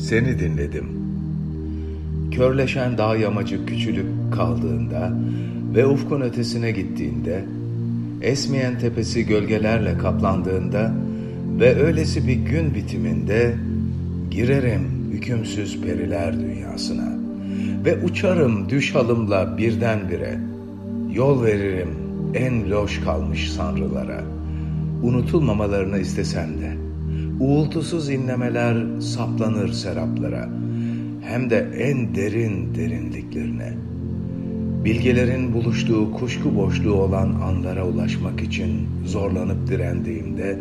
Seni dinledim. Körleşen dağ yamacı küçülüp kaldığında ve ufkun ötesine gittiğinde, esmeyen tepesi gölgelerle kaplandığında ve öylesi bir gün bitiminde girerim hükümsüz periler dünyasına ve uçarım düş halımla birdenbire, yol veririm en loş kalmış sanrılara, unutulmamalarını istesem de, uğultusuz inlemeler saplanır seraplara, hem de en derin derinliklerine. Bilgelerin buluştuğu kuşku boşluğu olan anlara ulaşmak için zorlanıp direndiğimde,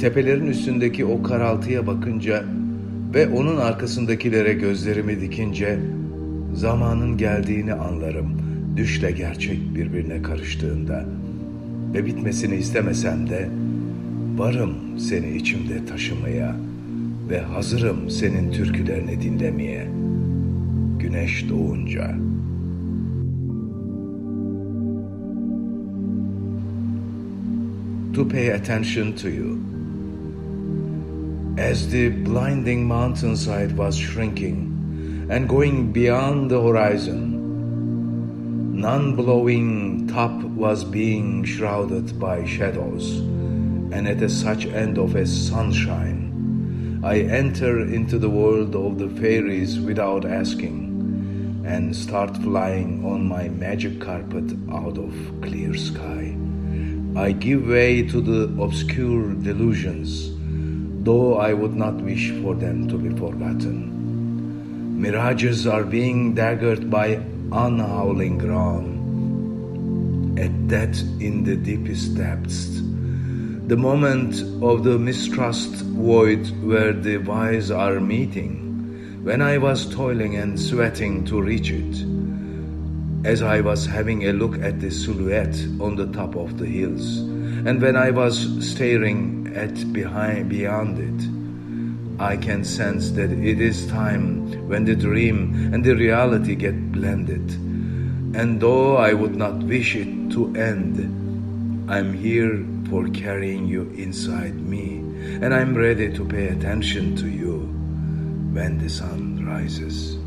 tepelerin üstündeki o karaltıya bakınca ve onun arkasındakilere gözlerimi dikince, zamanın geldiğini anlarım, düşle gerçek birbirine karıştığında ve bitmesini istemesem de, varım seni içimde taşımaya ve hazırım senin türkülerini dinlemeye. Güneş doğunca. To pay attention to you. As the blinding mountainside was shrinking and going beyond the horizon, none blowing top was being shrouded by shadows, and at a such end of a sunshine, I enter into the world of the fairies without asking, and start flying on my magic carpet out of clear sky. I give way to the obscure delusions, though I would not wish for them to be forgotten. Mirages are being daggered by unhowling ground. At that in the deepest depths, the moment of the mistrust void where the wise are meeting, when I was toiling and sweating to reach it, as I was having a look at the silhouette on the top of the hills, and when I was staring at behind beyond it, I can sense that it is time when the dream and the reality get blended. And though I would not wish it to end, I'm here for carrying you inside me, and I'm ready to pay attention to you when the sun rises.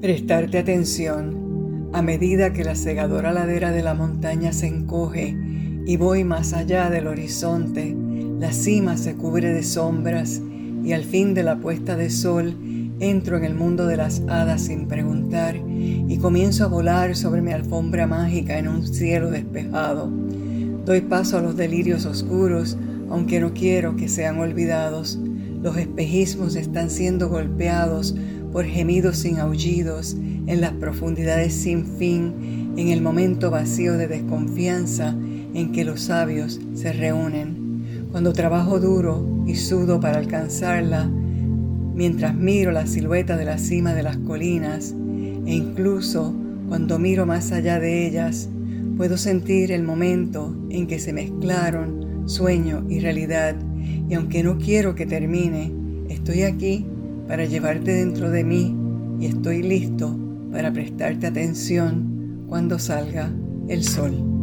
Prestarte atención a medida que la cegadora ladera de la montaña se encoge y voy más allá del horizonte, la cima se cubre de sombras y al fin de la puesta de sol entro en el mundo de las hadas sin preguntar y comienzo a volar sobre mi alfombra mágica en un cielo despejado. Doy paso a los delirios oscuros, aunque no quiero que sean olvidados. Los espejismos están siendo golpeados por gemidos sin aullidos, en las profundidades sin fin, en el momento vacío de desconfianza en que los sabios se reúnen. Cuando trabajo duro y sudo para alcanzarla, mientras miro la silueta de la cima de las colinas, e incluso cuando miro más allá de ellas, puedo sentir el momento en que se mezclaron sueño y realidad, y aunque no quiero que termine, estoy aquí para llevarte dentro de mí y estoy listo para prestarte atención cuando salga el sol.